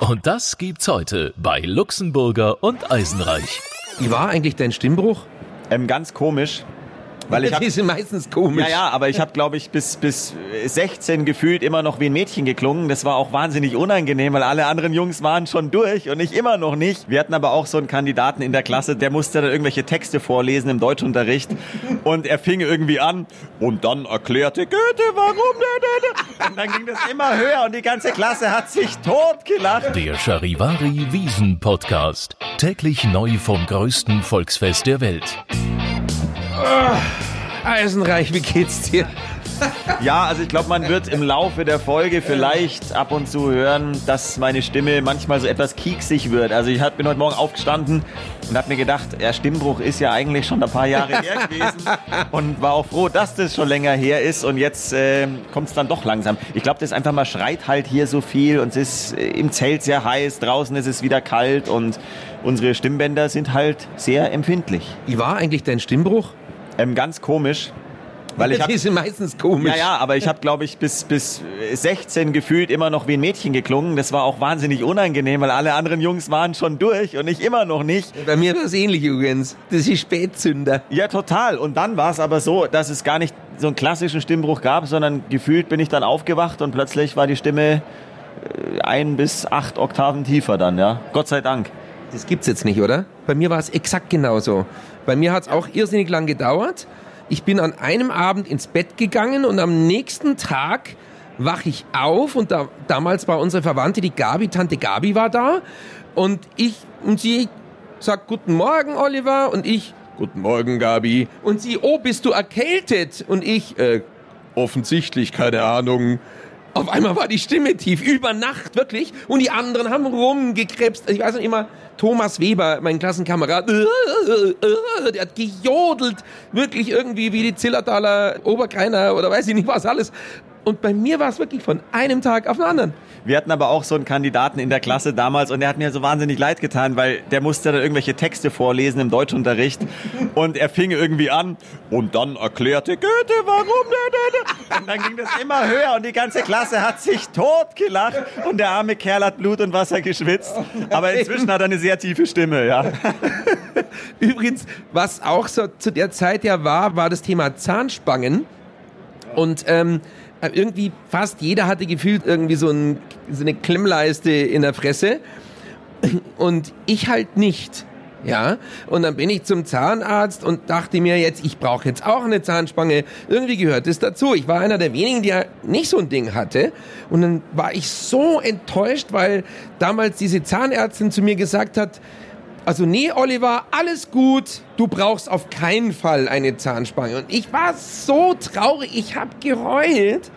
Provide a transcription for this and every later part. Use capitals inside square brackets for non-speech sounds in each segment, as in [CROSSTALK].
Und das gibt's heute bei Luxemburger und Eisenreich. Wie war eigentlich dein Stimmbruch? Ähm, ganz komisch. Weil ich [LAUGHS] hab, die sind meistens komisch. ja, ja, aber ich habe, glaube ich, bis, bis 16 gefühlt immer noch wie ein Mädchen geklungen. Das war auch wahnsinnig unangenehm, weil alle anderen Jungs waren schon durch und ich immer noch nicht. Wir hatten aber auch so einen Kandidaten in der Klasse, der musste dann irgendwelche Texte vorlesen im Deutschunterricht und er fing irgendwie an und dann erklärte Goethe, warum der, Und dann ging das immer höher und die ganze Klasse hat sich totgelacht. Der Charivari Wiesen Podcast. Täglich neu vom größten Volksfest der Welt. Eisenreich, wie geht's dir? Ja, also ich glaube, man wird im Laufe der Folge vielleicht ab und zu hören, dass meine Stimme manchmal so etwas kieksig wird. Also ich bin heute Morgen aufgestanden und habe mir gedacht, der Stimmbruch ist ja eigentlich schon ein paar Jahre her gewesen und war auch froh, dass das schon länger her ist und jetzt äh, kommt es dann doch langsam. Ich glaube, das einfach mal schreit halt hier so viel und es ist äh, im Zelt sehr heiß, draußen ist es wieder kalt und unsere Stimmbänder sind halt sehr empfindlich. Wie war eigentlich dein Stimmbruch? Ähm, ganz komisch. Weil ich [LAUGHS] hab, die sind meistens komisch. ja, ja, aber ich habe, glaube ich, bis, bis 16 gefühlt immer noch wie ein Mädchen geklungen. Das war auch wahnsinnig unangenehm, weil alle anderen Jungs waren schon durch und ich immer noch nicht. Bei mir war es ähnlich übrigens. Das ist Spätzünder. Ja, total. Und dann war es aber so, dass es gar nicht so einen klassischen Stimmbruch gab, sondern gefühlt bin ich dann aufgewacht und plötzlich war die Stimme äh, ein bis acht Oktaven tiefer dann, ja. Gott sei Dank. Das gibt's jetzt nicht, oder? Bei mir war es exakt genauso. Bei mir hat es auch irrsinnig lang gedauert. Ich bin an einem Abend ins Bett gegangen und am nächsten Tag wache ich auf und da, damals war unsere Verwandte, die Gabi, Tante Gabi war da und ich und sie sagt Guten Morgen, Oliver und ich Guten Morgen, Gabi und sie Oh, bist du erkältet und ich äh, offensichtlich keine Ahnung. Auf einmal war die Stimme tief, über Nacht wirklich. Und die anderen haben rumgekrebst. Ich weiß noch immer, Thomas Weber, mein Klassenkamerad, der hat gejodelt. Wirklich irgendwie wie die Zillertaler Oberkreiner oder weiß ich nicht was alles. Und bei mir war es wirklich von einem Tag auf den anderen. Wir hatten aber auch so einen Kandidaten in der Klasse damals und der hat mir so wahnsinnig leid getan, weil der musste dann irgendwelche Texte vorlesen im Deutschunterricht und er fing irgendwie an und dann erklärte Goethe, warum der. Und dann ging das immer höher und die ganze Klasse hat sich totgelacht und der arme Kerl hat Blut und Wasser geschwitzt. Aber inzwischen hat er eine sehr tiefe Stimme, ja. [LAUGHS] Übrigens, was auch so zu der Zeit ja war, war das Thema Zahnspangen. Und ähm, irgendwie fast jeder hatte gefühlt irgendwie so, ein, so eine Klemmleiste in der Fresse. Und ich halt nicht. Ja, und dann bin ich zum Zahnarzt und dachte mir jetzt, ich brauche jetzt auch eine Zahnspange. Irgendwie gehört es dazu. Ich war einer der wenigen, die ja nicht so ein Ding hatte. Und dann war ich so enttäuscht, weil damals diese Zahnärztin zu mir gesagt hat, also nee, Oliver, alles gut. Du brauchst auf keinen Fall eine Zahnspange. Und ich war so traurig, ich habe geheult,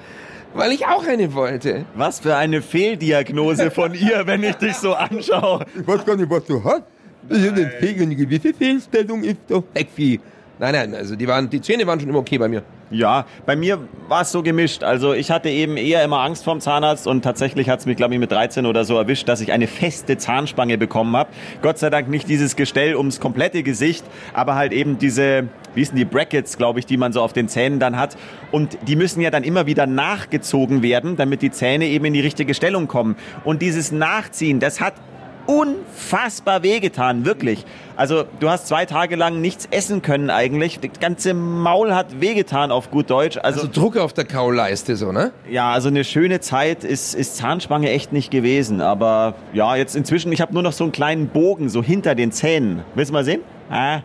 weil ich auch eine wollte. Was für eine Fehldiagnose von ihr, wenn ich dich so anschaue. Ich weiß gar nicht, was du hast. Das ist eine, Fehl, eine gewisse Fehlstellung ist doch. Nein, nein, also die, waren, die Zähne waren schon immer okay bei mir. Ja, bei mir war es so gemischt. Also ich hatte eben eher immer Angst vorm Zahnarzt und tatsächlich hat es mich, glaube ich, mit 13 oder so erwischt, dass ich eine feste Zahnspange bekommen habe. Gott sei Dank nicht dieses Gestell ums komplette Gesicht, aber halt eben diese, wie sind die Brackets, glaube ich, die man so auf den Zähnen dann hat. Und die müssen ja dann immer wieder nachgezogen werden, damit die Zähne eben in die richtige Stellung kommen. Und dieses Nachziehen, das hat unfassbar wehgetan, wirklich. Also du hast zwei Tage lang nichts essen können eigentlich. Das ganze Maul hat wehgetan auf gut Deutsch. Also, Also Druck auf der Kauleiste so, ne? ja, also eine schöne Zeit ist, ist Zahnspange echt nicht gewesen. Aber ja, jetzt inzwischen, ich habe nur noch so einen kleinen Bogen so hinter den Zähnen. Willst du mal sehen? Ah.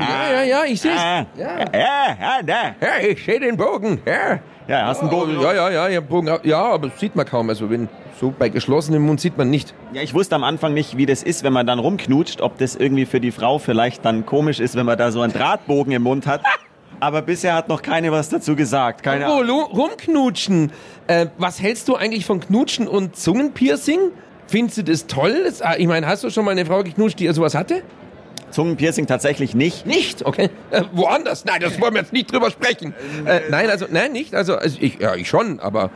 Ja, ja, ja, ich seh's. Ah. Ja. Ja, ja, da. Ja, ich sehe den Bogen. Ja. Ja, hast einen Bogen. Ja, ja, ja, ja, Bogen. Ja, aber das sieht man kaum. Also wenn so bei geschlossenem Mund sieht man nicht. Ja, ich wusste am Anfang nicht, wie das ist, wenn man dann rumknutscht, ob das irgendwie für die Frau vielleicht dann komisch ist, wenn man da so einen Drahtbogen im Mund hat. [LAUGHS] Aber bisher hat noch keine was dazu gesagt. Keine Oh, rumknutschen. Äh, was hältst du eigentlich von Knutschen und Zungenpiercing? Findest du das toll? Ah, ich meine, hast du schon mal eine Frau geknutscht, die sowas hatte? Zungenpiercing tatsächlich nicht. Nicht, okay. Äh, woanders? Nein, das wollen wir jetzt nicht drüber sprechen. Äh, nein, also, nein, nicht. Also, also ich, ja, ich schon, aber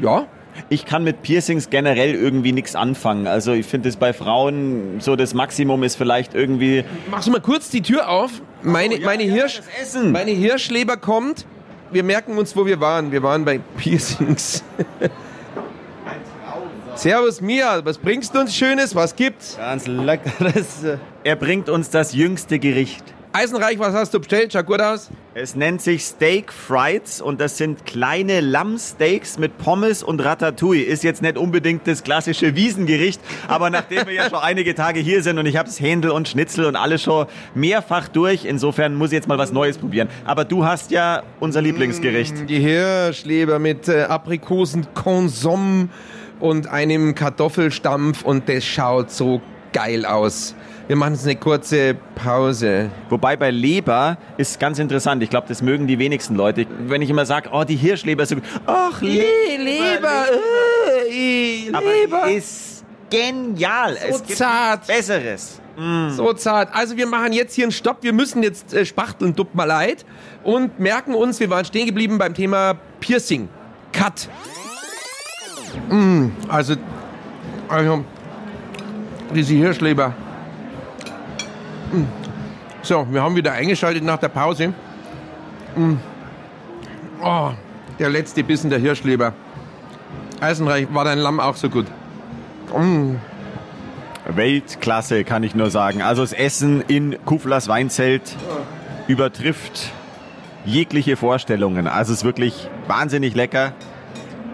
ja. Ich kann mit Piercings generell irgendwie nichts anfangen. Also ich finde es bei Frauen so das Maximum ist vielleicht irgendwie. Machst du mal kurz die Tür auf? Meine, Oh, ja, meine, ja, Hirsch, meine Hirschleber kommt. Wir merken uns, wo wir waren. Wir waren bei Piercings. [LAUGHS] Servus Mia, was bringst du uns Schönes? Was gibt's? Ganz leckeres. Er bringt uns das jüngste Gericht. Eisenreich, was hast du bestellt? Schaut gut aus. Es nennt sich Steak Frieds und das sind kleine Lammsteaks mit Pommes und Ratatouille. Ist jetzt nicht unbedingt das klassische Wiesengericht, aber nachdem wir ja schon einige Tage hier sind und ich habe das Händel und Schnitzel und alles schon mehrfach durch, insofern muss ich jetzt mal was Neues probieren. Aber du hast ja unser Lieblingsgericht. Die Hirschleber mit äh, Aprikosen, Konsum und einem Kartoffelstampf und das schaut so geil aus. Wir machen jetzt eine kurze Pause. Wobei bei Leber ist ganz interessant. Ich glaube, das mögen die wenigsten Leute. Wenn ich immer sage, oh, die Hirschleber ist so gut. Ach, Leber. Leber, äh, Aber Leber. ist genial. So es gibt zart. Besseres. So zart. Also wir machen jetzt hier einen Stopp. Wir müssen jetzt äh, spachteln, tut mal leid. Und merken uns, wir waren stehen geblieben beim Thema Piercing. Cut. Mm, also, also, diese Hirschleber. Mm. So, wir haben wieder eingeschaltet nach der Pause. Mm. Oh, der letzte Bissen der Hirschleber. Eisenreich, war dein Lamm auch so gut? Weltklasse, kann ich nur sagen. Also das Essen in Kuflers Weinzelt übertrifft jegliche Vorstellungen. Also es ist wirklich wahnsinnig lecker.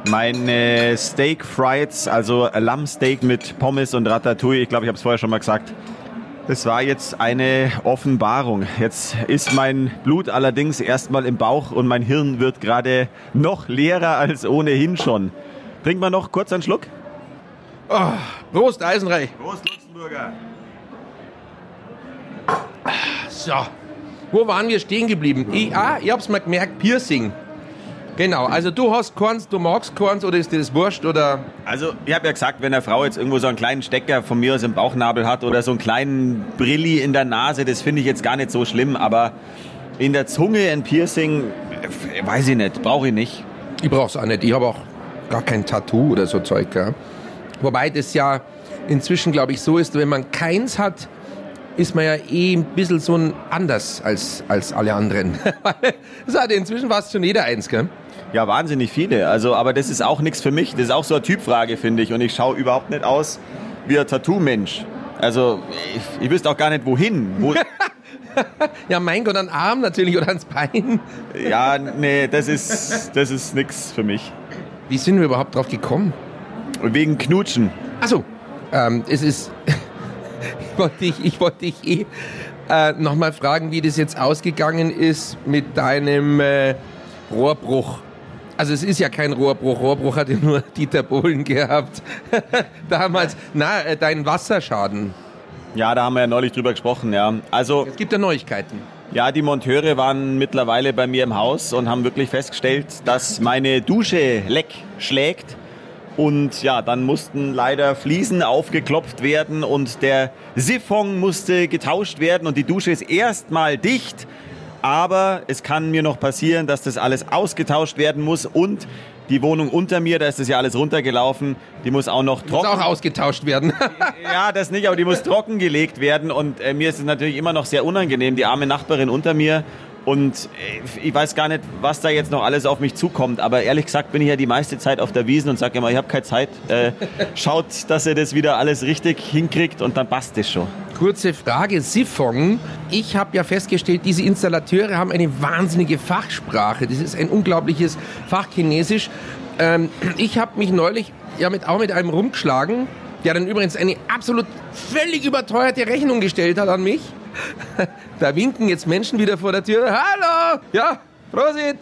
Meine Steak Frieds, also Lammsteak mit Pommes und Ratatouille, ich glaube, ich habe es vorher schon mal gesagt. Das war jetzt eine Offenbarung. Jetzt ist mein Blut allerdings erstmal im Bauch und mein Hirn wird gerade noch leerer als ohnehin schon. Trinken wir noch kurz einen Schluck? Prost, Eisenreich. Prost, Luxemburger. So, wo waren wir stehen geblieben? Ich, ah, ich hab's mal gemerkt, Piercing. Genau, also du hast Korns, du magst Korns oder ist dir das wurscht oder... Also, ich habe ja gesagt, wenn eine Frau jetzt irgendwo so einen kleinen Stecker von mir aus im Bauchnabel hat oder so einen kleinen Brilli in der Nase, das finde ich jetzt gar nicht so schlimm, aber in der Zunge ein Piercing, äh, weiß ich nicht, brauche ich nicht. Ich brauch's auch nicht, ich habe auch gar kein Tattoo oder so Zeug. Gell? Wobei das ja inzwischen, glaube ich, so ist, wenn man keins hat, ist man ja eh ein bisschen so ein anders als, als alle anderen. [LAUGHS] das hat inzwischen fast schon jeder eins, gell? Ja, wahnsinnig viele. Also, aber das ist auch nichts für mich. Das ist auch so eine Typfrage, finde ich. Und ich schaue überhaupt nicht aus wie ein Tattoo-Mensch. Also, ich, ich wüsste auch gar nicht, wohin. Wo, [LAUGHS] Ja, mein Gott, an Arm natürlich oder ans Bein. ja, nee, das ist, das ist nichts für mich. Wie sind wir überhaupt drauf gekommen? Wegen Knutschen. Achso, ähm, es ist. [LAUGHS] ich wollte dich, ich wollte dich eh äh, nochmal fragen, wie das jetzt ausgegangen ist mit deinem äh, Rohrbruch. Also es ist ja kein Rohrbruch. Rohrbruch hat ja nur Dieter Bohlen gehabt. [LAUGHS] Damals. Na, äh, dein Wasserschaden. Ja, da haben wir ja neulich drüber gesprochen, ja. Also, Es gibt ja Neuigkeiten. Ja, die Monteure waren mittlerweile bei mir im Haus und haben wirklich festgestellt, dass meine Dusche leck schlägt. Und ja, dann mussten leider Fliesen aufgeklopft werden und der Siphon musste getauscht werden und die Dusche ist erstmal dicht. Aber es kann mir noch passieren, dass das alles ausgetauscht werden muss und die Wohnung unter mir, da ist das ja alles runtergelaufen, die muss auch noch Muss trocken auch ausgetauscht werden. [LAUGHS] ja, das nicht, aber die muss [LAUGHS] trockengelegt werden und äh, mir ist es natürlich immer noch sehr unangenehm, die arme Nachbarin unter mir. Und äh, ich weiß gar nicht, was da jetzt noch alles auf mich zukommt. Aber ehrlich gesagt bin ich ja die meiste Zeit auf der Wiesen und sage immer, ich habe keine Zeit. Äh, [LAUGHS] schaut, dass ihr das wieder alles richtig hinkriegt und dann passt es schon. Kurze Frage, Siphon. Ich habe ja festgestellt, diese Installateure haben eine wahnsinnige Fachsprache. Das ist ein unglaubliches Fachchinesisch. Ähm, ich habe mich neulich ja mit, auch mit einem rumgeschlagen, der dann übrigens eine absolut völlig überteuerte Rechnung gestellt hat an mich. [LAUGHS] Da winken jetzt Menschen wieder vor der Tür. Hallo! Ja, Prosit!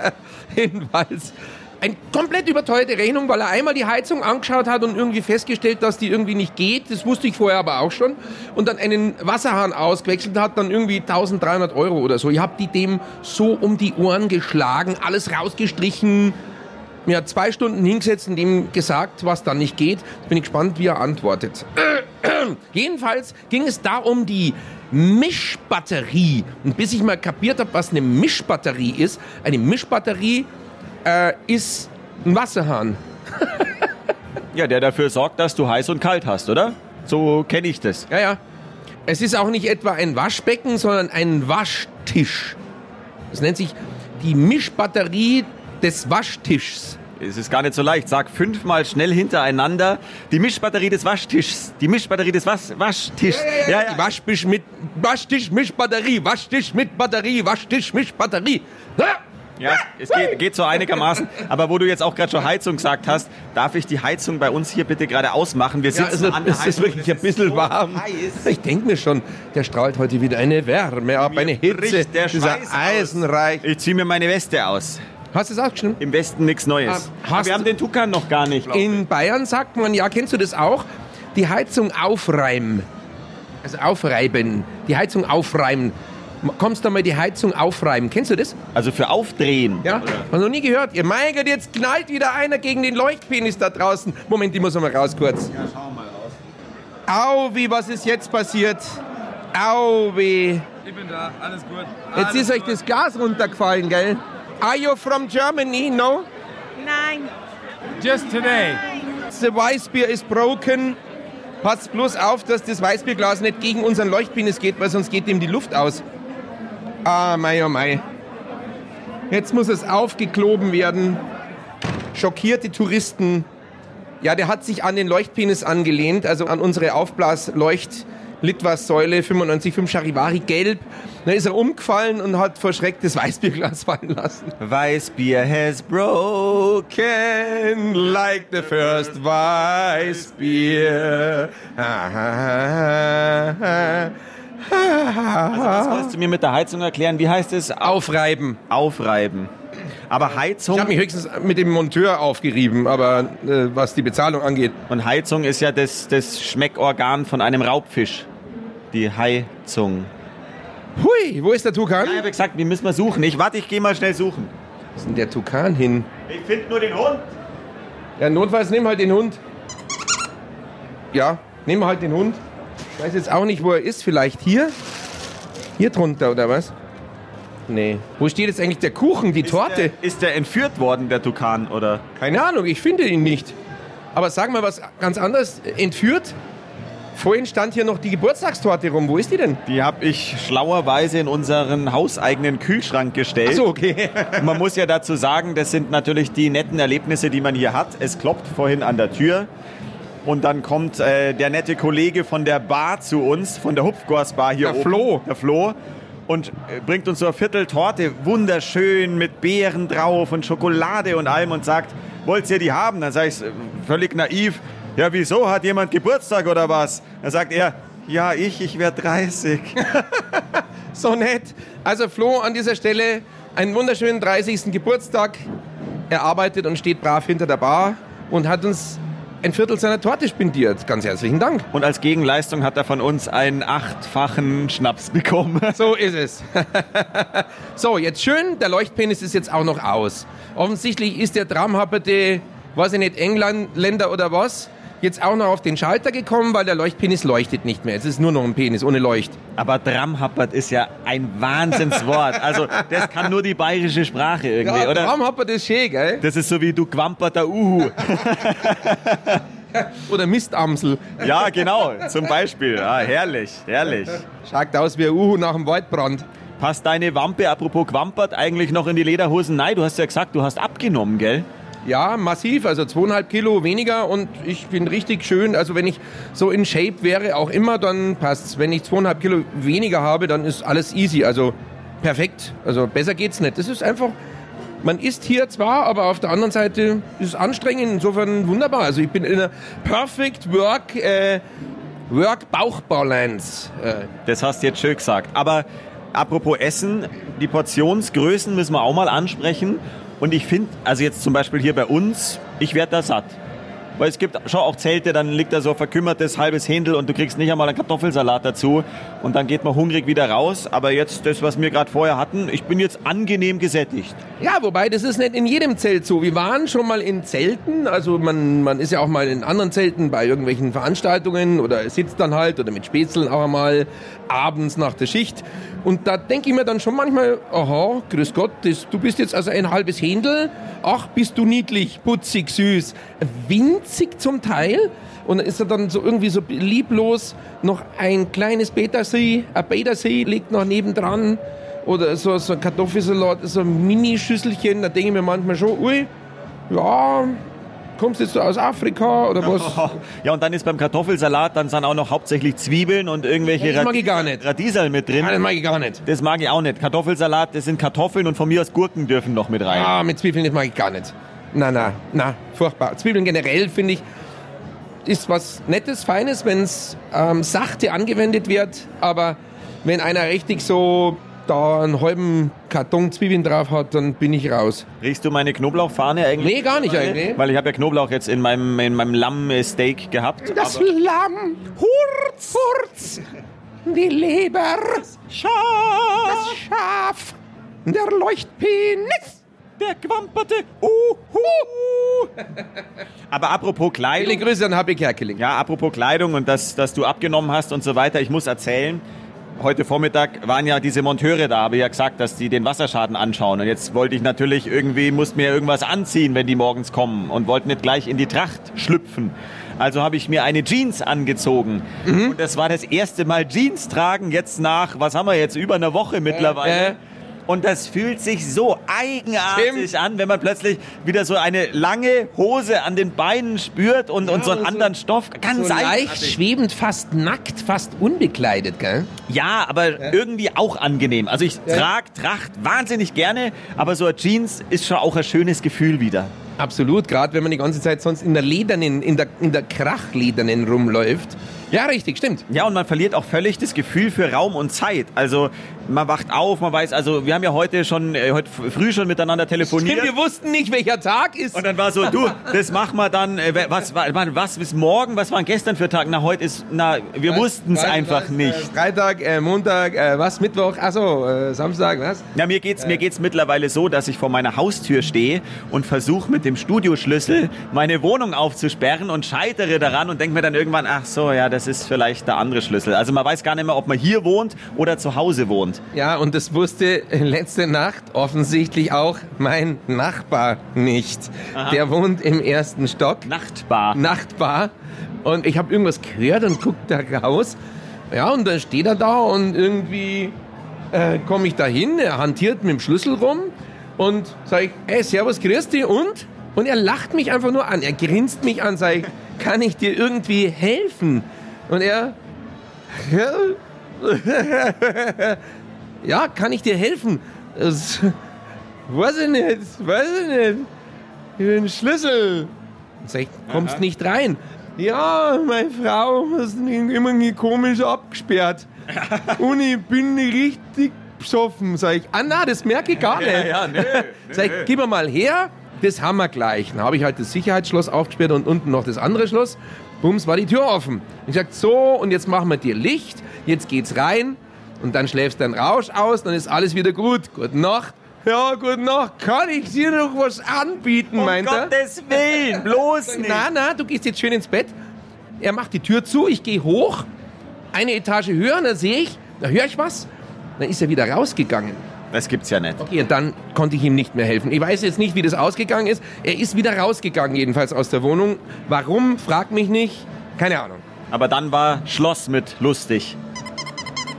[LAUGHS] Jedenfalls eine komplett überteuerte Rechnung, weil er einmal die Heizung angeschaut hat und irgendwie festgestellt, dass die irgendwie nicht geht. Das wusste ich vorher aber auch schon. Und dann einen Wasserhahn ausgewechselt hat, dann irgendwie 1300 Euro oder so. Ich habe die dem so um die Ohren geschlagen, alles rausgestrichen. Mir hat zwei Stunden hingesetzt und ihm gesagt, was dann nicht geht. Jetzt bin ich gespannt, wie er antwortet. [CLEARS THROAT] Jedenfalls ging es da um die Mischbatterie. Und bis ich mal kapiert habe, was eine Mischbatterie ist, eine Mischbatterie äh, ist ein Wasserhahn. [LAUGHS] Ja, der dafür sorgt, dass du heiß und kalt hast, oder? So kenne ich das. Ja, ja. Es ist auch nicht etwa ein Waschbecken, sondern ein Waschtisch. Das nennt sich die Mischbatterie des Waschtischs. es ist gar nicht so leicht. Sag fünfmal schnell hintereinander die Mischbatterie des Waschtischs. Die Mischbatterie des Was Waschtischs. Ja, ja. Waschtisch mit Waschtisch, Mischbatterie, Waschtisch mit Batterie, Waschtisch, Mischbatterie. Ja. Ja, es geht, geht so einigermaßen. Aber wo du jetzt auch gerade schon Heizung gesagt hast, darf ich die Heizung bei uns hier bitte gerade ausmachen? Wir Ja, sitzen also, an der es ist Heizung. wirklich ein bisschen so warm. heiß. Ich denke mir schon, der strahlt heute wieder eine Wärme ab, eine Hitze. der dieser Schweiß aus. Eisenreich. Ich ziehe mir meine Weste aus. Hast du es ausgeschrieben? Im Westen nichts Neues. Ah, wir haben den Tukan noch gar nicht. In Bayern sagt man, ja, kennst du das auch? Die Heizung aufreiben. Also aufreiben. Die Heizung aufreiben. Kommst du mal die Heizung aufreiben? Kennst du das? Also für Aufdrehen. Ja? Hast du noch nie gehört? Ihr mein Gott, jetzt knallt wieder einer gegen den Leuchtpenis da draußen. Moment, ich muss mal raus kurz. Ja, schau mal raus. Au, wie, was ist jetzt passiert? Au, wie. Ich bin da, alles gut. Jetzt alles ist euch das Glas runtergefallen, gell? Are you from Germany? No? Nein. Just today. The Weißbier is broken. Passt bloß auf, dass das Weißbierglas nicht gegen unseren Leuchtpenis geht, weil sonst geht ihm die Luft aus. Ah, mei, oh mei. Jetzt muss es aufgekloben werden. Schockierte Touristen. Ja, der hat sich an den Leuchtpenis angelehnt, also an unsere Aufblasleucht. Litwas-Säule 95,5 Charivari gelb. Dann ist er umgefallen und hat vor Schreck das Weißbierglas fallen lassen. Weißbier has broken. like the first Weißbier. Was wolltest du mir mit der Heizung erklären? Wie heißt es? Aufreiben. Aufreiben. Aber Heizung Ich habe mich höchstens mit dem Monteur aufgerieben, aber äh, was die Bezahlung angeht. und Heizung ist ja das, das Schmeckorgan von einem Raubfisch. Die Heizung. Hui, wo ist der Tukan? Ich habe gesagt, die müssen wir suchen. Ich warte, ich gehe mal schnell suchen. Wo ist denn der Tukan hin? Ich finde nur den Hund. Ja, notfalls nimm halt den Hund. Ja, nimm halt den Hund. Ich weiß jetzt auch nicht, wo er ist. Vielleicht hier? Hier drunter, oder was? Nee. Wo steht jetzt eigentlich der Kuchen, die Torte? Ist der, ist der entführt worden, der Tukan, oder? Keine Ahnung, ich finde ihn nicht. Aber sag mal was ganz anderes. Entführt? Vorhin stand hier noch die Geburtstagstorte rum. Wo ist die denn? Die habe ich schlauerweise in unseren hauseigenen Kühlschrank gestellt. Ach so, okay. [LAUGHS] Man muss ja dazu sagen, das sind natürlich die netten Erlebnisse, die man hier hat. Es klopft vorhin an der Tür und dann kommt äh, der nette Kollege von der Bar zu uns, von der Hupfgors Bar hier Der oben. Flo. Der Flo. Und äh, bringt uns so eine Vierteltorte, wunderschön, mit Beeren drauf und Schokolade und allem und sagt, wollt ihr die haben? Dann sage ich äh, völlig naiv, ja wieso, hat jemand Geburtstag oder was? Dann sagt er, ja ich, ich werde 30. [LAUGHS] So nett. Also Flo an dieser Stelle einen wunderschönen 30. Geburtstag. Er arbeitet und steht brav hinter der Bar und hat uns ein Viertel seiner Torte spendiert. Ganz herzlichen Dank. Und als Gegenleistung hat er von uns einen achtfachen Schnaps bekommen. [LAUGHS] So ist es. [LAUGHS] so, jetzt schön, der Leuchtpenis ist jetzt auch noch aus. Offensichtlich ist der Tramhapperte, weiß ich nicht, Engländer oder was, jetzt auch noch auf den Schalter gekommen, weil der Leuchtpenis leuchtet nicht mehr. Es ist nur noch ein Penis ohne Leucht. Aber Dramhappert ist ja ein Wahnsinnswort. Also das kann nur die bayerische Sprache irgendwie, Ja, oder? Tramhappert ist schön, gell? Das ist so wie du quamperter Uhu. [LAUGHS] Oder Mistamsel. Ja, genau, zum Beispiel. Ja, herrlich, herrlich. Schaut aus wie ein Uhu nach dem Waldbrand. Passt deine Wampe, apropos Quampert, eigentlich noch in die Lederhosen? Nein, du hast ja gesagt, du hast abgenommen, gell? Ja, massiv, also zweieinhalb Kilo weniger und ich bin richtig schön. Also wenn ich so in Shape wäre, auch immer, dann passt's. Wenn ich zweieinhalb Kilo weniger habe, dann ist alles easy. Also perfekt. Also besser geht's nicht. Das ist einfach, man isst hier zwar, aber auf der anderen Seite ist es anstrengend. Insofern wunderbar. Also ich bin in einer Perfect Work, äh, Work Bauchbalance. Äh, Das hast du jetzt schön gesagt. Aber apropos Essen, die Portionsgrößen müssen wir auch mal ansprechen. Und ich finde, also jetzt zum Beispiel hier bei uns, ich werde da satt. Weil es gibt schon auch Zelte, dann liegt da so ein verkümmertes halbes Händel und du kriegst nicht einmal einen Kartoffelsalat dazu. Und dann geht man hungrig wieder raus. Aber jetzt das, was wir gerade vorher hatten, ich bin jetzt angenehm gesättigt. Ja, wobei, das ist nicht in jedem Zelt so. Wir waren schon mal in Zelten, also man, man ist ja auch mal in anderen Zelten bei irgendwelchen Veranstaltungen oder sitzt dann halt oder mit Spätzeln auch einmal abends nach der Schicht. Und da denke ich mir dann schon manchmal, aha, grüß Gott, das, du bist jetzt also ein halbes Händel. Ach, bist du niedlich, putzig, süß. Winzig zum Teil. Und ist er dann so irgendwie so lieblos noch ein kleines Petersee, ein Petersee liegt noch nebendran oder so, so ein Kartoffelsalat, so ein Mini-Schüsselchen, da denke ich mir manchmal schon, ui, ja, kommst jetzt du aus Afrika oder was? [LAUGHS] Ja, und dann ist beim Kartoffelsalat dann sind auch noch hauptsächlich Zwiebeln und irgendwelche Das mag ich gar nicht. Radieserl mit drin. Ja, das mag ich gar nicht. Das mag ich auch nicht. Kartoffelsalat, das sind Kartoffeln und von mir aus Gurken dürfen noch mit rein. Ah, mit Zwiebeln, das mag ich gar nicht. Na, na, na, furchtbar. Zwiebeln generell finde ich, ist was Nettes, Feines, wenn es ähm, sachte angewendet wird, aber wenn einer richtig so da einen halben Karton Zwiebeln drauf hat, dann bin ich raus. Riechst du meine Knoblauchfahne eigentlich? Nee, gar nicht eigentlich. Weil ich habe ja Knoblauch jetzt in meinem, in meinem Lammsteak gehabt. Das Lamm, Hurz, Hurz, die Leber, Schaf, das Schaf, der Leuchtpenis. der gewamperte Uhu. Aber apropos Viele Kleidung. Grüße an Happy Kerkeling. Ja, apropos Kleidung und dass, dass du abgenommen hast und so weiter. Ich muss erzählen, heute Vormittag waren ja diese Monteure da, habe ich ja gesagt, dass die den Wasserschaden anschauen. Und jetzt wollte ich natürlich irgendwie, musste mir irgendwas anziehen, wenn die morgens kommen und wollte nicht gleich in die Tracht schlüpfen. Also habe ich mir eine Jeans angezogen. Und das war das erste Mal Jeans tragen, jetzt nach, was haben wir jetzt, über einer Woche mittlerweile. äh. Und das fühlt sich so eigenartig Stimmt. an, wenn man plötzlich wieder so eine lange Hose an den Beinen spürt und, und so einen so- anderen Stoff. Ganz So leicht schwebend, fast nackt, fast unbekleidet, gell? Ja, aber irgendwie auch angenehm. Also ich trag Tracht wahnsinnig gerne, aber so eine Jeans ist schon auch ein schönes Gefühl wieder. Absolut, gerade wenn man die ganze Zeit sonst in der ledernen, in der, in der Krachledernen rumläuft. Ja, richtig, stimmt. Ja, und man verliert auch völlig das Gefühl für Raum und Zeit. Also man wacht auf, man weiß, also wir haben ja heute schon, äh, heute früh schon miteinander telefoniert. Stimmt, wir wussten nicht, welcher Tag ist. Und dann war so, du, das machen wir dann, äh, was, was, was bis morgen, was war gestern für Tag? Na, heute ist, na, wir wussten es einfach was, nicht. Äh, Freitag, äh, Montag, äh, was, Mittwoch, achso, äh, Samstag, was? Ja, mir geht's, mir geht's mittlerweile so, dass ich vor meiner Haustür stehe und versuche mit dem Studioschlüssel meine Wohnung aufzusperren und scheitere daran und denke mir dann irgendwann, ach so, ja, das ist vielleicht der andere Schlüssel. Also man weiß gar nicht mehr, ob man hier wohnt oder zu Hause wohnt. Ja, und das wusste letzte Nacht offensichtlich auch mein Nachbar nicht. Der wohnt im ersten Stock. Nachtbar. Nachtbar. Und ich habe irgendwas gehört und guck da raus. Ja, und dann steht er da und irgendwie äh, komme ich da hin, er hantiert mit dem Schlüssel rum und sage ich, ey, servus, grüß dich und? Und er lacht mich einfach nur an, er grinst mich an, sage ich, kann ich dir irgendwie helfen? Und er, [LAUGHS] ja, kann ich dir helfen? Das, weiß ich nicht, weiß ich nicht. Ich will einen Schlüssel. Sag ich, kommst nicht rein. Ja, meine Frau immer nie komisch abgesperrt. [LAUGHS] Und ich bin richtig besoffen. Sag ich, ah na, das merke ich gar nicht. ja, nö, Sag ich, gib mir mal her, das haben wir gleich. Dann habe ich halt das Sicherheitsschloss aufgesperrt und unten noch das andere Schloss. Bums, war die Tür offen. Ich sag, so, und jetzt machen wir dir Licht, jetzt geht's rein. Und dann schläfst du einen Rausch aus, dann ist alles wieder gut. Gute Nacht. Ja, gute Nacht. Kann ich dir noch was anbieten, Um meint er? Gottes Willen, bloß [LAUGHS] nicht. Na, na, du gehst jetzt schön ins Bett. Er macht die Tür zu, ich gehe hoch, eine Etage höher, und da sehe ich, da höre ich was. Dann ist er wieder rausgegangen. Das gibt's ja nicht. Okay, dann konnte ich ihm nicht mehr helfen. Ich weiß jetzt nicht, wie das ausgegangen ist. Er ist wieder rausgegangen, jedenfalls aus der Wohnung. Warum? Frag mich nicht. Keine Ahnung. Aber dann war Schloss mit lustig.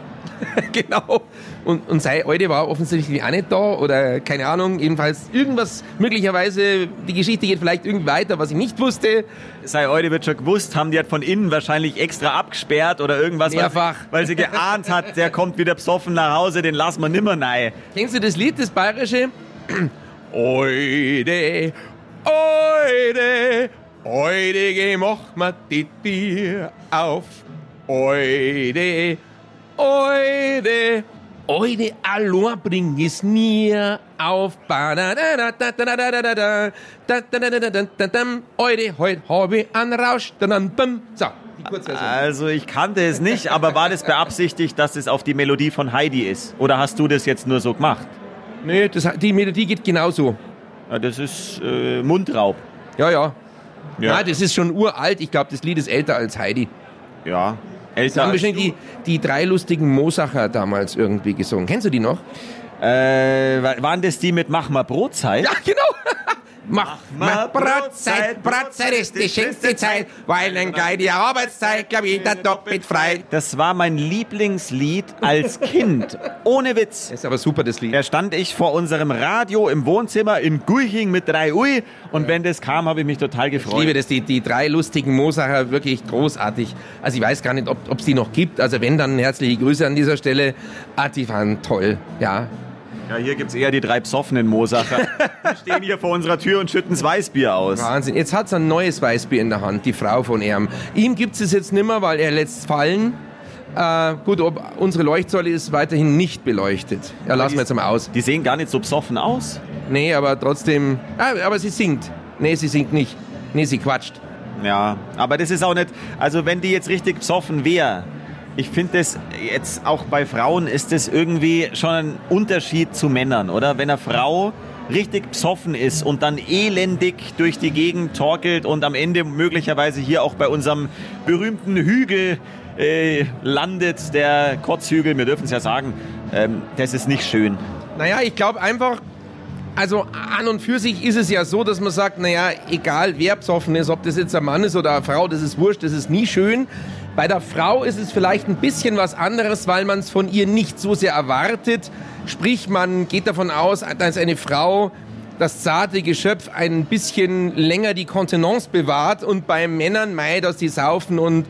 [LAUGHS] genau. Und, und sei Alte war offensichtlich auch nicht da oder keine Ahnung. Jedenfalls irgendwas, möglicherweise, die Geschichte geht vielleicht irgendwie weiter, was ich nicht wusste. Sei heute wird schon gewusst, haben die halt von innen wahrscheinlich extra abgesperrt oder irgendwas. weil- Mehrfach. Weil sie geahnt hat, der kommt wieder besoffen nach Hause, den lassen wir nimmer rein. Kennst du das Lied, das bayerische? Oide, oide, oide, geh mach ma die Tür auf. Oide, oide, eure Alor bringt es mir auf. Eure heute habe ich einen Rausch. So. Also ich kannte es nicht, aber war das beabsichtigt, dass es auf die Melodie von Heidi ist? Oder hast du das jetzt nur so gemacht? Nee, das, die Melodie geht genauso. Ja, das ist äh, Mundraub. Ja, ja. ja. Nein, das ist schon uralt. Ich glaube, das Lied ist älter als Heidi. Ja, Älter haben bestimmt die, die drei lustigen Mosacher damals irgendwie gesungen. Kennst du die noch? Äh, wa- waren das die mit Mach mal Brotzeit? Ja, genau. Mach mal Brotzeit, Brotzeit ist die schönste Zeit, weil ein Geil die Arbeitszeit, glaub ich, da doppelt frei. Das war mein Lieblingslied als [LAUGHS] Kind. Ohne Witz. Das ist aber super, das Lied. Da stand ich vor unserem Radio im Wohnzimmer in Guiching mit drei Ui und wenn das kam, habe ich mich total gefreut. Ich liebe das, die, die drei lustigen Mosacher, wirklich großartig. Also ich weiß gar nicht, ob es die noch gibt. Also wenn, dann herzliche Grüße an dieser Stelle. Ah, die waren toll, ja. Ja, hier gibt's eher die drei besoffenen Mosacher. [LAUGHS] Die stehen hier vor unserer Tür und schütten das Weißbier aus. Wahnsinn. Jetzt hat's ein neues Weißbier in der Hand, die Frau von ihm. Ihm gibt's es jetzt nimmer, weil er lässt fallen. Äh, gut, ob unsere Leuchtsäule ist weiterhin nicht beleuchtet. Ja, lassen wir jetzt mal aus. Die sehen gar nicht so besoffen aus. Nee, aber trotzdem. Ah, aber sie singt. Nee, sie singt nicht. Nee, sie quatscht. Ja, aber das ist auch nicht, also wenn die jetzt richtig besoffen wäre, ich finde das jetzt auch bei Frauen ist das irgendwie schon ein Unterschied zu Männern, oder? Wenn eine Frau richtig besoffen ist und dann elendig durch die Gegend torkelt und am Ende möglicherweise hier auch bei unserem berühmten Hügel äh, landet, der Kotzhügel, wir dürfen es ja sagen, ähm, das ist nicht schön. Naja, ich glaube einfach, also an und für sich ist es ja so, dass man sagt, naja, egal wer besoffen ist, ob das jetzt ein Mann ist oder eine Frau, das ist wurscht, das ist nie schön. Bei der Frau ist es vielleicht ein bisschen was anderes, weil man es von ihr nicht so sehr erwartet. Sprich, man geht davon aus, dass eine Frau das zarte Geschöpf ein bisschen länger die Kontenance bewahrt und bei Männern mei, dass die saufen und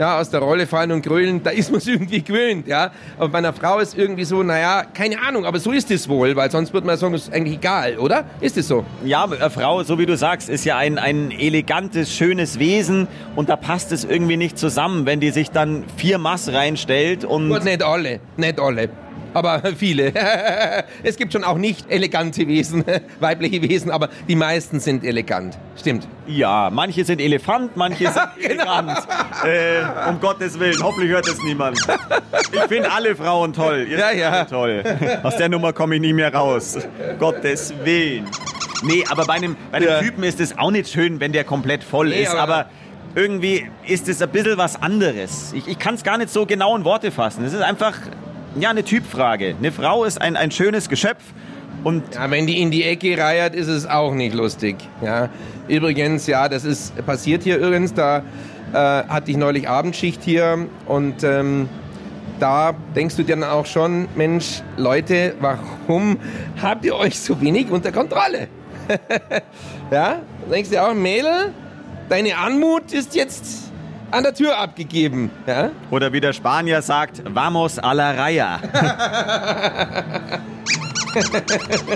ja, aus der Rolle fallen und grölen, da ist man es [LAUGHS] irgendwie gewöhnt, ja. Aber bei einer Frau ist irgendwie so, naja, keine Ahnung, aber so ist es wohl, weil sonst würde man sagen, es ist eigentlich egal, oder? Ist es so? Ja, eine Frau, so wie du sagst, ist ja ein, ein elegantes, schönes Wesen und da passt es irgendwie nicht zusammen, wenn die sich dann vier Mass reinstellt und... Gut, nicht alle, nicht alle aber viele. [LAUGHS] es gibt schon auch nicht elegante Wesen, [LAUGHS] weibliche Wesen, aber die meisten sind elegant. Stimmt. Ja, manche sind Elefant, manche [LAUGHS] sind genau. elegant. Äh, um Gottes Willen, hoffentlich hört es niemand. Ich finde alle Frauen toll. Ihr Ja, ja. toll. Aus der Nummer komme ich nie mehr raus. Gottes Willen. Nee, aber bei einem, bei einem Ja. Typen ist es auch nicht schön, wenn der komplett voll Nee, ist, aber- aber irgendwie ist es ein bisschen was anderes. Ich, ich kann es gar nicht so genau in Worte fassen. Es ist einfach ja, eine Typfrage. Eine Frau ist ein, ein schönes Geschöpf und Ja, wenn die in die Ecke reiert, ist es auch nicht lustig. Ja. Übrigens, ja, das ist passiert hier übrigens, da äh, hatte ich neulich Abendschicht hier und ähm, da denkst du dir dann auch schon, Mensch, Leute, warum habt ihr euch so wenig unter Kontrolle? [LAUGHS] ja, denkst du auch, Mädel, deine Anmut ist jetzt an der Tür abgegeben. Ja? Oder wie der Spanier sagt, vamos a la raya. [LAUGHS]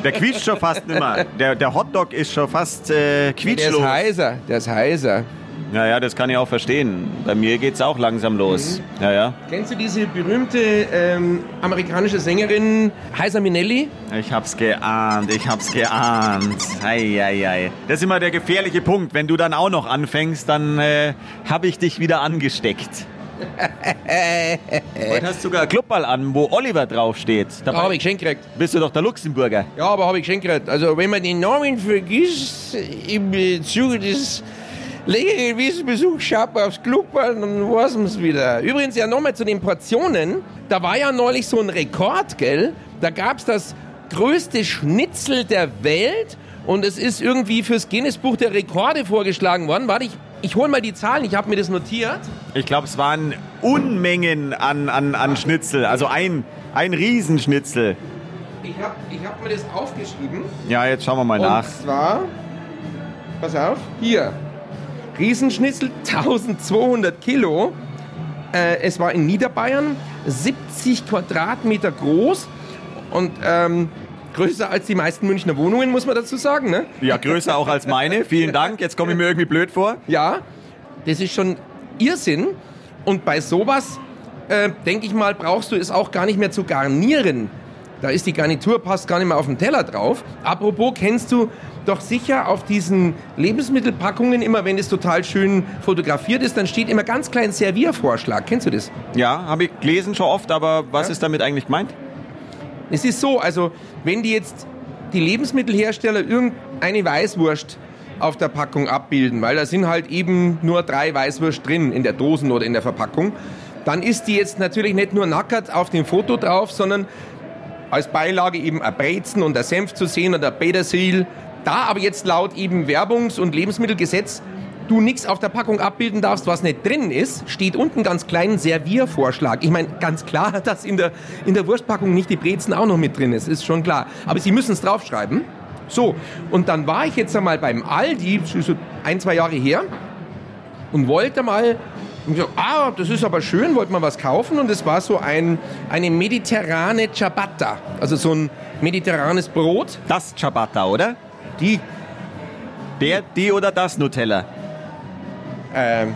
der quietscht schon fast nimmer. Der, der Hotdog ist schon fast äh, Der ist quietschlos. heiser, der ist heiser. Ja, ja, das kann ich auch verstehen. Bei mir geht's auch langsam los. Ja, ja. Kennst du diese berühmte ähm, amerikanische Sängerin Heisa Minelli? Ich hab's geahnt, ich hab's geahnt. Ei, ei, ei. Das ist immer der gefährliche Punkt. Wenn du dann auch noch anfängst, dann äh, hab ich dich wieder angesteckt. [LAUGHS] Heute hast du sogar Clubball an, wo Oliver draufsteht. Da Dabei habe ich geschenkt gekriegt. bist du doch der Luxemburger. Ja, aber habe ich geschenkt gekriegt. Also wenn man den Namen vergisst im Zuge des längeren Wissensbesuchs, schaut man aufs Clubball, dann weiß man es wieder. Übrigens ja nochmal zu den Portionen. Da war ja neulich so ein Rekord, gell? Da gab es das größte Schnitzel der Welt und es ist irgendwie fürs Guinness-Buch der Rekorde vorgeschlagen worden. Warte, ich, ich hole mal die Zahlen, ich habe mir das notiert. Ich glaube, es waren Unmengen an, an, an Schnitzel. Also ein, ein Riesenschnitzel. Ich habe ich hab mir das aufgeschrieben. Ja, jetzt schauen wir mal nach. Und zwar, pass auf, hier, Riesenschnitzel, [LAUGHS] 1200 Kilo. Äh, es war in Niederbayern, 70 Quadratmeter groß und ähm, größer als die meisten Münchner Wohnungen, muss man dazu sagen. Ne? Ja, größer auch als meine. Vielen Dank. Jetzt komme ich mir irgendwie blöd vor. Ja, das ist schon Irrsinn. Und bei sowas, äh, denke ich mal, brauchst du es auch gar nicht mehr zu garnieren. Da ist die Garnitur, passt gar nicht mehr auf den Teller drauf. Apropos, kennst du doch sicher auf diesen Lebensmittelpackungen, immer wenn es total schön fotografiert ist, dann steht immer ganz klein Serviervorschlag. Kennst du das? Ja, habe ich gelesen schon oft, aber was Ja. ist damit eigentlich gemeint? Es ist so, also wenn die jetzt die Lebensmittelhersteller irgendeine Weißwurst auf der Packung abbilden, weil da sind halt eben nur drei Weißwurst drin in der Dosen oder in der Verpackung, dann ist die jetzt natürlich nicht nur nackert auf dem Foto drauf, sondern als Beilage eben ein Brezen und ein Senf zu sehen und ein Petersil da aber jetzt laut eben Werbungs- und Lebensmittelgesetz du nichts auf der Packung abbilden darfst, was nicht drin ist, steht unten ganz klein Serviervorschlag. Ich meine, ganz klar, [LAUGHS] dass in der, in der Wurstpackung nicht die Brezen auch noch mit drin ist, ist schon klar. Aber sie müssen es draufschreiben. So, und dann war ich jetzt einmal beim Aldi, so ein, zwei Jahre her, und wollte mal, und so, ah, das ist aber schön, wollte mal was kaufen und es war so ein, eine mediterrane Ciabatta, also so ein mediterranes Brot. Das Ciabatta, oder? Die, Der, die oder das Nutella? ähm,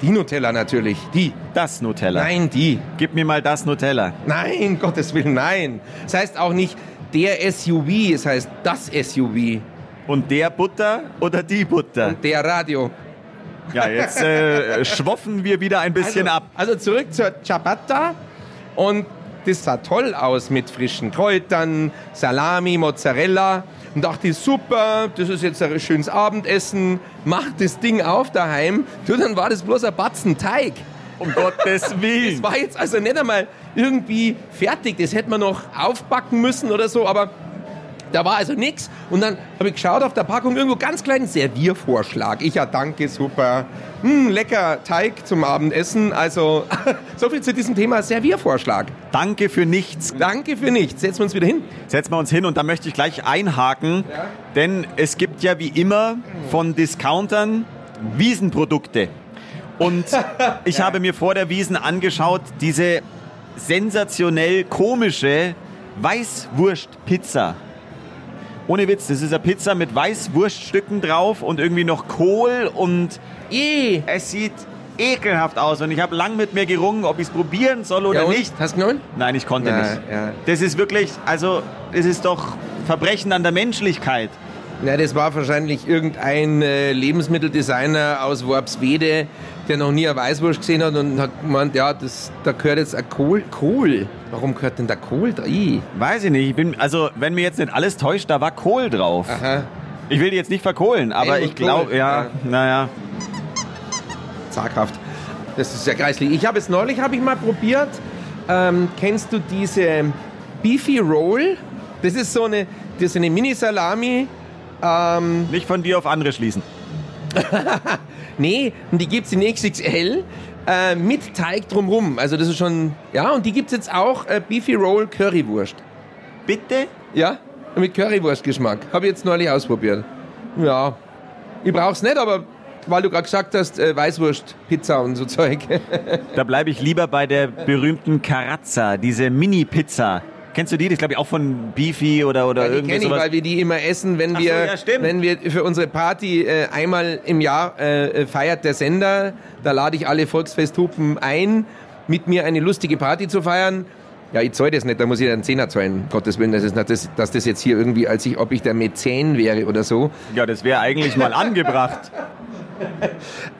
die Nutella natürlich, die. Das Nutella. Nein, die. Gib mir mal das Nutella. Nein, Gottes Willen, nein. Das heißt auch nicht der SUV, es heißt das SUV. Und der Butter oder die Butter? Der Radio. Ja, jetzt äh, [LAUGHS] schwoffen wir wieder ein bisschen also, ab. Also zurück zur Ciabatta und das sah toll aus mit frischen Kräutern, Salami, Mozzarella und dachte, super, das ist jetzt ein schönes Abendessen, mach das Ding auf daheim. Du, dann war das bloß ein Batzen Teig. Um Gottes [LAUGHS] Das Willen. war jetzt also nicht einmal irgendwie fertig, das hätte man noch aufbacken müssen oder so, aber da war also nichts. Und dann habe ich geschaut auf der Packung irgendwo ganz kleinen Serviervorschlag. Ich ja, danke, super. Hm, lecker Teig zum Abendessen. Also, [LAUGHS] so viel zu diesem Thema Serviervorschlag. Danke für nichts. Danke für nichts. Setzen wir uns wieder hin. Setzen wir uns hin und da möchte ich gleich einhaken, denn es gibt ja wie immer von Discountern Wiesenprodukte. Und [LAUGHS] ich habe mir vor der Wiesen angeschaut, diese sensationell komische Weißwurstpizza. Ohne Witz, das ist eine Pizza mit Weißwurststücken drauf und irgendwie noch Kohl und Eh. es sieht ekelhaft aus. Und ich habe lang mit mir gerungen, ob ich es probieren soll oder Ja, nicht. Hast du genommen? Nein, ich konnte Ja, nicht. ja. Das ist wirklich, also, das ist doch Verbrechen an der Menschlichkeit. Na, das war wahrscheinlich irgendein äh, Lebensmitteldesigner aus Worpswede, der noch nie eine Weißwurst gesehen hat und hat gemeint, ja, das, da gehört jetzt ein Kohl. Kohl? Warum gehört denn da Kohl da? Weiß ich nicht. Ich bin, also, wenn mir jetzt nicht alles täuscht, da war Kohl drauf. Aha. Ich will die jetzt nicht verkohlen, aber Helmut ich glaube, ja, ja. naja. Zaghaft. Das ist ja greislich. Ich habe es neulich habe ich mal probiert. Ähm, kennst du diese Beefy Roll? Das ist so eine, das ist eine Mini-Salami. Ähm, Nicht von dir auf andere schließen. [LAUGHS] nee, und die gibt es in XXL äh, mit Teig drumrum. Also das ist schon, ja, und die gibt es jetzt auch äh, Beefy Roll Currywurst. Bitte? Ja, mit Currywurstgeschmack. Habe ich jetzt neulich ausprobiert. Ja, ich brauch's nicht, aber weil du gerade gesagt hast, äh, Weißwurst, Pizza und so [LAUGHS] Zeug. Da bleibe ich lieber bei der berühmten Carazza, diese Mini-Pizza. Kennst du die? Das glaube ich auch von Beefy oder, oder Ja, die irgendwie kenne ich, sowas. weil wir die immer essen, wenn Ach so, wir, ja, stimmt. wenn wir für unsere Party äh, einmal im Jahr äh, feiert der Sender. Da lade ich alle Volksfesthupen ein, mit mir eine lustige Party zu feiern. Ja, ich zahle das nicht, da muss ich einen Zehner zahlen, Gottes Willen, das ist nicht, das, dass das jetzt hier irgendwie, als ich, ob ich der Mäzen wäre oder so. Ja, das wäre eigentlich mal angebracht. [LAUGHS]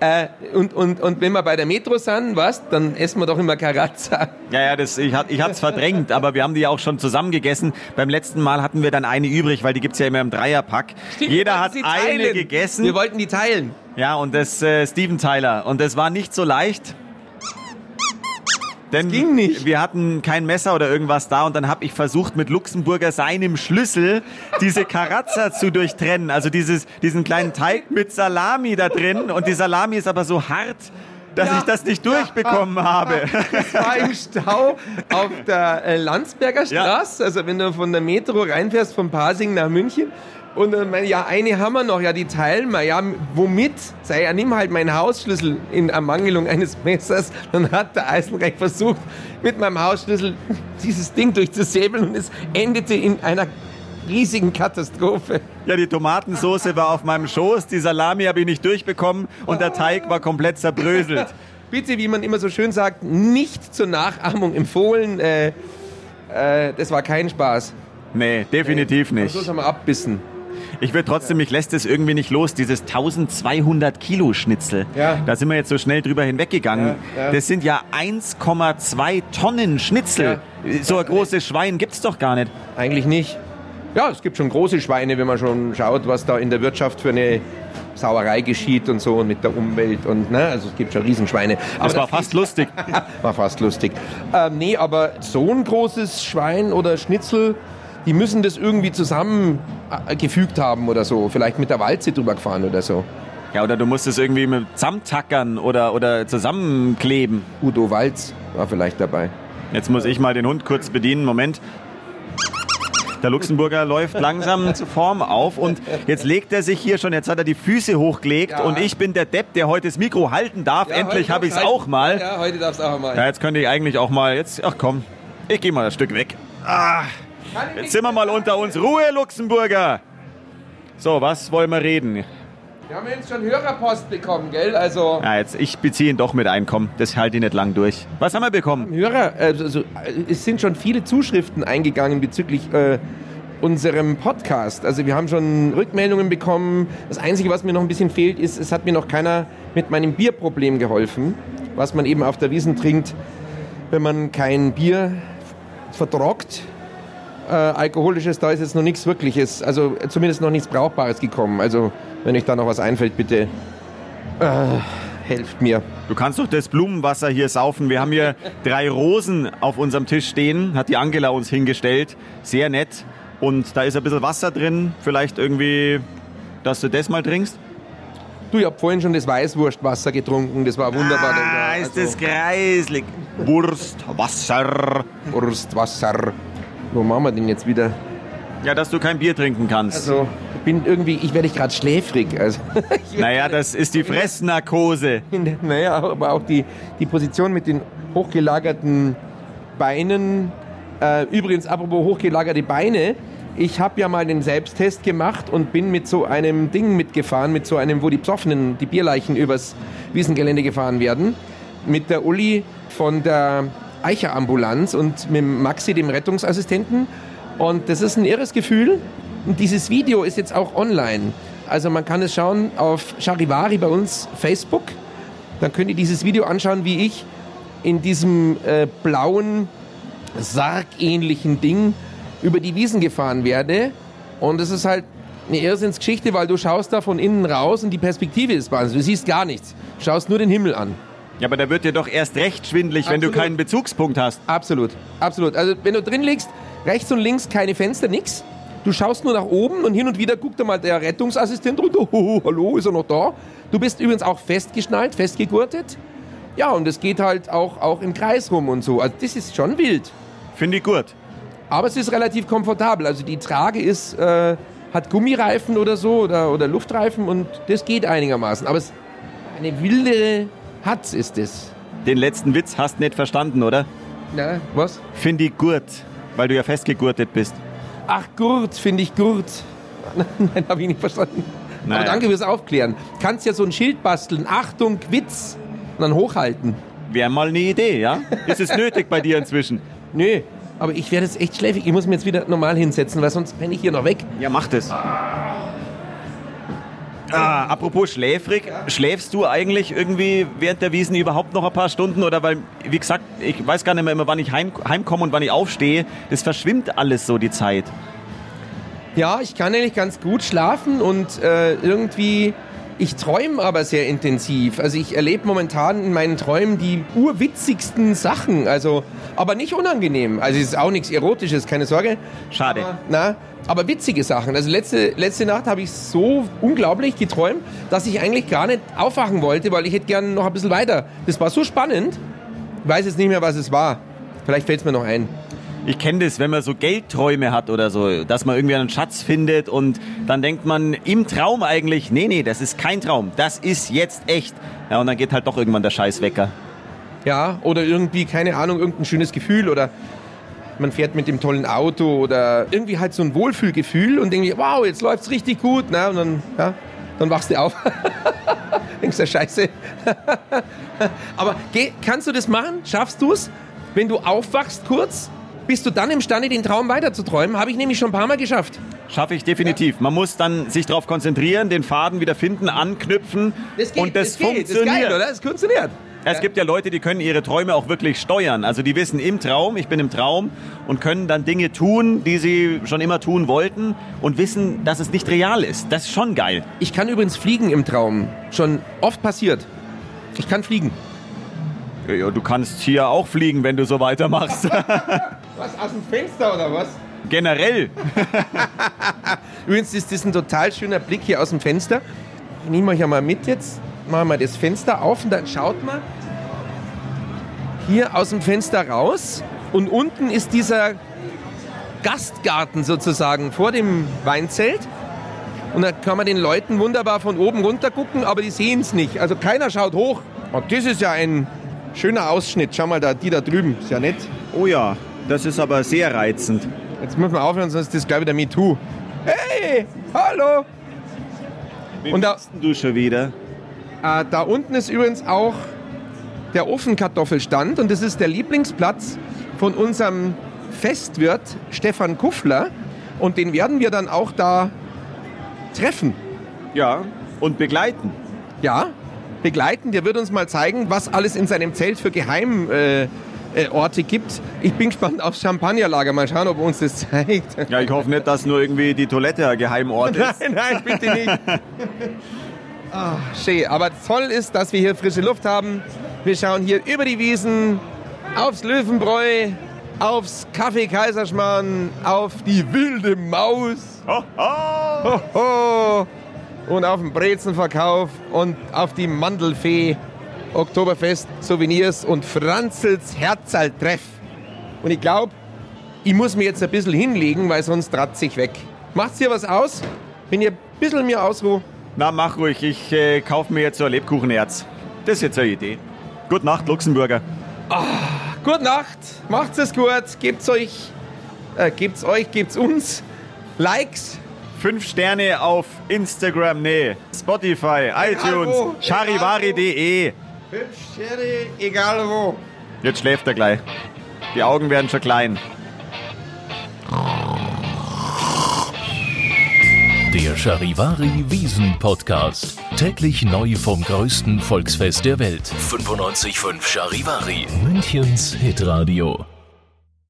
Äh, und, und, und wenn wir bei der Metro sind, was, dann essen wir doch immer Carazza. Ja, ja, das, ich, hat, ich hatte es verdrängt, aber wir haben die ja auch schon zusammen gegessen. Beim letzten Mal hatten wir dann eine übrig, weil die gibt's ja immer im Dreierpack. Jeder hat Sie eine gegessen. Wir wollten die teilen. Ja, und das äh, Steven Tyler. Und das war nicht so leicht. Denn ging nicht. wir hatten kein Messer oder irgendwas da und dann habe ich versucht, mit Luxemburger seinem Schlüssel diese Carazza zu durchtrennen. Also dieses, diesen kleinen [LAUGHS] Teig mit Salami da drin. Und die Salami ist aber so hart, dass Ja. ich das nicht durchbekommen habe. [LAUGHS] Das war im Stau auf der äh, Landsberger Straße, also wenn du von der Metro reinfährst, von Pasing nach München. Und dann meine ich, ja, eine haben wir noch, ja, die teilen wir. Ja, womit? Sei ja, nimm halt meinen Hausschlüssel in Ermangelung eines Messers. Dann hat der Eisenreich versucht, mit meinem Hausschlüssel dieses Ding durchzusäbeln und es endete in einer riesigen Katastrophe. Ja, die Tomatensoße war auf meinem Schoß, die Salami habe ich nicht durchbekommen und der Teig war komplett zerbröselt. [LAUGHS] Bitte, wie man immer so schön sagt, nicht zur Nachahmung empfohlen. Äh, äh, das war kein Spaß. Nee, definitiv Am nicht. Schluss haben wir abbissen. Ich will trotzdem, mich lässt es irgendwie nicht los, dieses 1200 Kilo Schnitzel. Ja. Da sind wir jetzt so schnell drüber hinweggegangen. Ja, ja. Das sind ja 1,2 Tonnen Schnitzel. So ein großes Schwein gibt's doch gar nicht. Eigentlich nicht. Ja, es gibt schon große Schweine, wenn man schon schaut, was da in der Wirtschaft für eine Sauerei geschieht und so und mit der Umwelt und ne, also es gibt schon Riesenschweine. Das war fast lustig. [LAUGHS] war fast lustig. Ähm, nee, aber so ein großes Schwein oder Schnitzel, die müssen das irgendwie zusammengefügt haben oder so. Vielleicht mit der Walze drüber gefahren oder so. Ja, oder du musst es irgendwie mit zusammentackern oder, oder zusammenkleben. Udo Walz war vielleicht dabei. Jetzt muss ich mal den Hund kurz bedienen. Moment. Der Luxemburger läuft langsam zur Form auf und jetzt legt er sich hier schon, jetzt hat er die Füße hochgelegt Ja. und ich bin der Depp, der heute das Mikro halten darf. Endlich habe ich es auch mal. Ja, heute darfst du auch mal. Ja, jetzt könnte ich eigentlich auch mal, jetzt, ach komm, ich gehe mal ein Stück weg. Ah, jetzt sind wir mal unter uns. Ruhe, Luxemburger! So, was wollen wir reden? Wir haben jetzt schon Hörerpost bekommen, gell? Also Ja, jetzt, ich beziehe ihn doch mit ein, komm, das halte ich nicht lang durch. Was haben wir bekommen? Hörer, also, also, es sind schon viele Zuschriften eingegangen bezüglich äh, unserem Podcast. Also wir haben schon Rückmeldungen bekommen. Das Einzige, was mir noch ein bisschen fehlt, ist, es hat mir noch keiner mit meinem Bierproblem geholfen, was man eben auf der Wiesen trinkt, wenn man kein Bier vertrockt. Äh, alkoholisches, da ist jetzt noch nichts Wirkliches, also zumindest noch nichts Brauchbares gekommen. Also wenn euch da noch was einfällt, bitte äh, helft mir. Du kannst doch das Blumenwasser hier saufen. Wir haben hier drei Rosen auf unserem Tisch stehen, hat die Angela uns hingestellt. Sehr nett. Und da ist ein bisschen Wasser drin. Vielleicht irgendwie, dass du das mal trinkst? Du, ich hab vorhin schon das Weißwurstwasser getrunken, das war wunderbar. Ah, ist das kreislig. Wurstwasser. Wurstwasser. Wo machen wir denn jetzt wieder? Ja, dass du kein Bier trinken kannst. Also, ich bin irgendwie, ich werde gerade schläfrig. Also, [LAUGHS] naja, das ist die Fressnarkose. Naja, aber auch die, die Position mit den hochgelagerten Beinen. Äh, übrigens, apropos hochgelagerte Beine. Ich habe ja mal den Selbsttest gemacht und bin mit so einem Ding mitgefahren, mit so einem, wo die Psoffenen, die Bierleichen übers Wiesengelände gefahren werden. Mit der Uli von der Eicher-Ambulanz und mit Maxi, dem Rettungsassistenten. Und das ist ein irres Gefühl. Und dieses Video ist jetzt auch online. Also man kann es schauen auf Charivari bei uns Facebook. Dann könnt ihr dieses Video anschauen, wie ich in diesem äh, blauen, sargähnlichen Ding über die Wiesen gefahren werde. Und es ist halt eine Irrsinnsgeschichte, weil du schaust da von innen raus und die Perspektive ist Wahnsinn. Du siehst gar nichts. Du schaust nur den Himmel an. Ja, aber da wird dir doch erst recht schwindlig, wenn du keinen Bezugspunkt hast. Absolut, absolut. Also wenn du drin liegst, rechts und links keine Fenster, nix. Du schaust nur nach oben und hin und wieder guckt da mal der Rettungsassistent runter. [LAUGHS] Hoho, hallo, ist er noch da? Du bist übrigens auch festgeschnallt, festgegurtet. Ja, und es geht halt auch, auch im Kreis rum und so. Also das ist schon wild. Finde ich gut. Aber es ist relativ komfortabel. Also die Trage ist, äh, hat Gummireifen oder so oder, oder Luftreifen und das geht einigermaßen. Aber es eine wilde Hatz ist es. Den letzten Witz hast nicht verstanden, oder? Na, was? Finde ich gut, weil du ja festgegurtet bist. Ach, Gurt, finde ich Gurt. [LAUGHS] Nein, habe ich nicht verstanden. Naja. Aber danke fürs Aufklären. Kannst ja so ein Schild basteln. Achtung, Witz. Und dann hochhalten. Wäre mal eine Idee, ja? Ist es nötig bei dir inzwischen? [LAUGHS] Nö, aber ich werde jetzt echt schläfrig. Ich muss mich jetzt wieder normal hinsetzen, weil sonst renne ich hier noch weg. Ja, mach das. Ah, apropos schläfrig, schläfst du eigentlich irgendwie während der Wiesen überhaupt noch ein paar Stunden? Oder weil, wie gesagt, ich weiß gar nicht mehr immer, wann ich heim, heimkomme und wann ich aufstehe. Das verschwimmt alles so, die Zeit. Ja, ich kann eigentlich ganz gut schlafen und äh, irgendwie, ich träume aber sehr intensiv. Also ich erlebe momentan in meinen Träumen die urwitzigsten Sachen. Also, aber nicht unangenehm. Also es ist auch nichts Erotisches, keine Sorge. Schade. Aber, na, aber witzige Sachen. Also letzte, letzte Nacht habe ich so unglaublich geträumt, dass ich eigentlich gar nicht aufwachen wollte, weil ich hätte gern noch ein bisschen weiter. Das war so spannend. Ich weiß jetzt nicht mehr, was es war. Vielleicht fällt es mir noch ein. Ich kenne das, wenn man so Geldträume hat oder so, dass man irgendwie einen Schatz findet und dann denkt man im Traum eigentlich, nee, nee, das ist kein Traum, das ist jetzt echt. Ja, und dann geht halt doch irgendwann der Scheißwecker. Ja, oder irgendwie, keine Ahnung, irgendein schönes Gefühl oder man fährt mit dem tollen Auto oder irgendwie halt so ein Wohlfühlgefühl und irgendwie, wow, jetzt läuft's richtig gut. Na, und dann, ja, dann wachst du auf. [LAUGHS] Denkst du, scheiße. [LAUGHS] Aber geh, kannst du das machen? Schaffst du es? Wenn du aufwachst kurz, bist du dann imstande, den Traum weiterzuträumen? Habe ich nämlich schon ein paar Mal geschafft. Schaffe ich definitiv. Man muss dann sich darauf konzentrieren, den Faden wieder finden, anknüpfen und das, geht. funktioniert. Das ist geil, oder? Das funktioniert. Es gibt ja Leute, die können ihre Träume auch wirklich steuern. Also die wissen im Traum, ich bin im Traum und können dann Dinge tun, die sie schon immer tun wollten und wissen, dass es nicht real ist. Das ist schon geil. Ich kann übrigens fliegen im Traum. Schon oft passiert. Ich kann fliegen. Ja, du kannst hier auch fliegen, wenn du so weitermachst. [LAUGHS] Was, aus dem Fenster oder was? Generell. [LAUGHS] Übrigens ist das ein total schöner Blick hier aus dem Fenster. Ich nehme euch ja mal mit jetzt. Machen wir das Fenster auf und dann schaut mal hier aus dem Fenster raus. Und unten ist dieser Gastgarten sozusagen vor dem Weinzelt. Und da kann man den Leuten wunderbar von oben runter gucken, aber die sehen es nicht. Also keiner schaut hoch. Und das ist ja ein schöner Ausschnitt. Schau mal da, die da drüben. Ist ja nett. Oh ja, das ist aber sehr reizend. Jetzt müssen wir aufhören, sonst ist das gleich wieder MeToo. Hey, hallo! Wie Und da- du schon wieder? Äh, da unten ist übrigens auch der Ofenkartoffelstand und das ist der Lieblingsplatz von unserem Festwirt Stefan Kuffler und den werden wir dann auch da treffen. Ja. Und begleiten. Ja, begleiten. Der wird uns mal zeigen, was alles in seinem Zelt für Geheimorte äh, Orte gibt. Ich bin gespannt aufs Champagnerlager. Mal schauen, ob er uns das zeigt. Ja, ich hoffe nicht, dass nur irgendwie die Toilette ein Geheimort [LAUGHS] ist. Nein, nein, bitte nicht. [LAUGHS] Ah, schön. Aber toll ist, dass wir hier frische Luft haben. Wir schauen hier über die Wiesen, aufs Löwenbräu, aufs Kaffee Kaiserschmarrn, auf die wilde Maus Ho, ho. ho, und auf den Brezenverkauf und auf die Mandelfee, Oktoberfest, Souvenirs und Franzels Herzaltreff. Und ich glaube, ich muss mir jetzt ein bisschen hinlegen, weil sonst ratze ich weg. Macht's hier was aus? Wenn ihr ein bisschen mir ausruht? Na, mach ruhig. Ich äh, kaufe mir jetzt so ein Lebkuchenerz. Das ist jetzt eine Idee. Gute Nacht, Luxemburger. Gute Nacht, macht's es gut, gebt's euch, äh, gebt's euch, gebt's uns Likes. Fünf Sterne auf Instagram, nee, Spotify, iTunes, charivari.de. Fünf Sterne, egal wo. Jetzt schläft er gleich. Die Augen werden schon klein. Der Charivari Wiesen Podcast. Täglich neu vom größten Volksfest der Welt. 95.5 Charivari. Münchens Hitradio.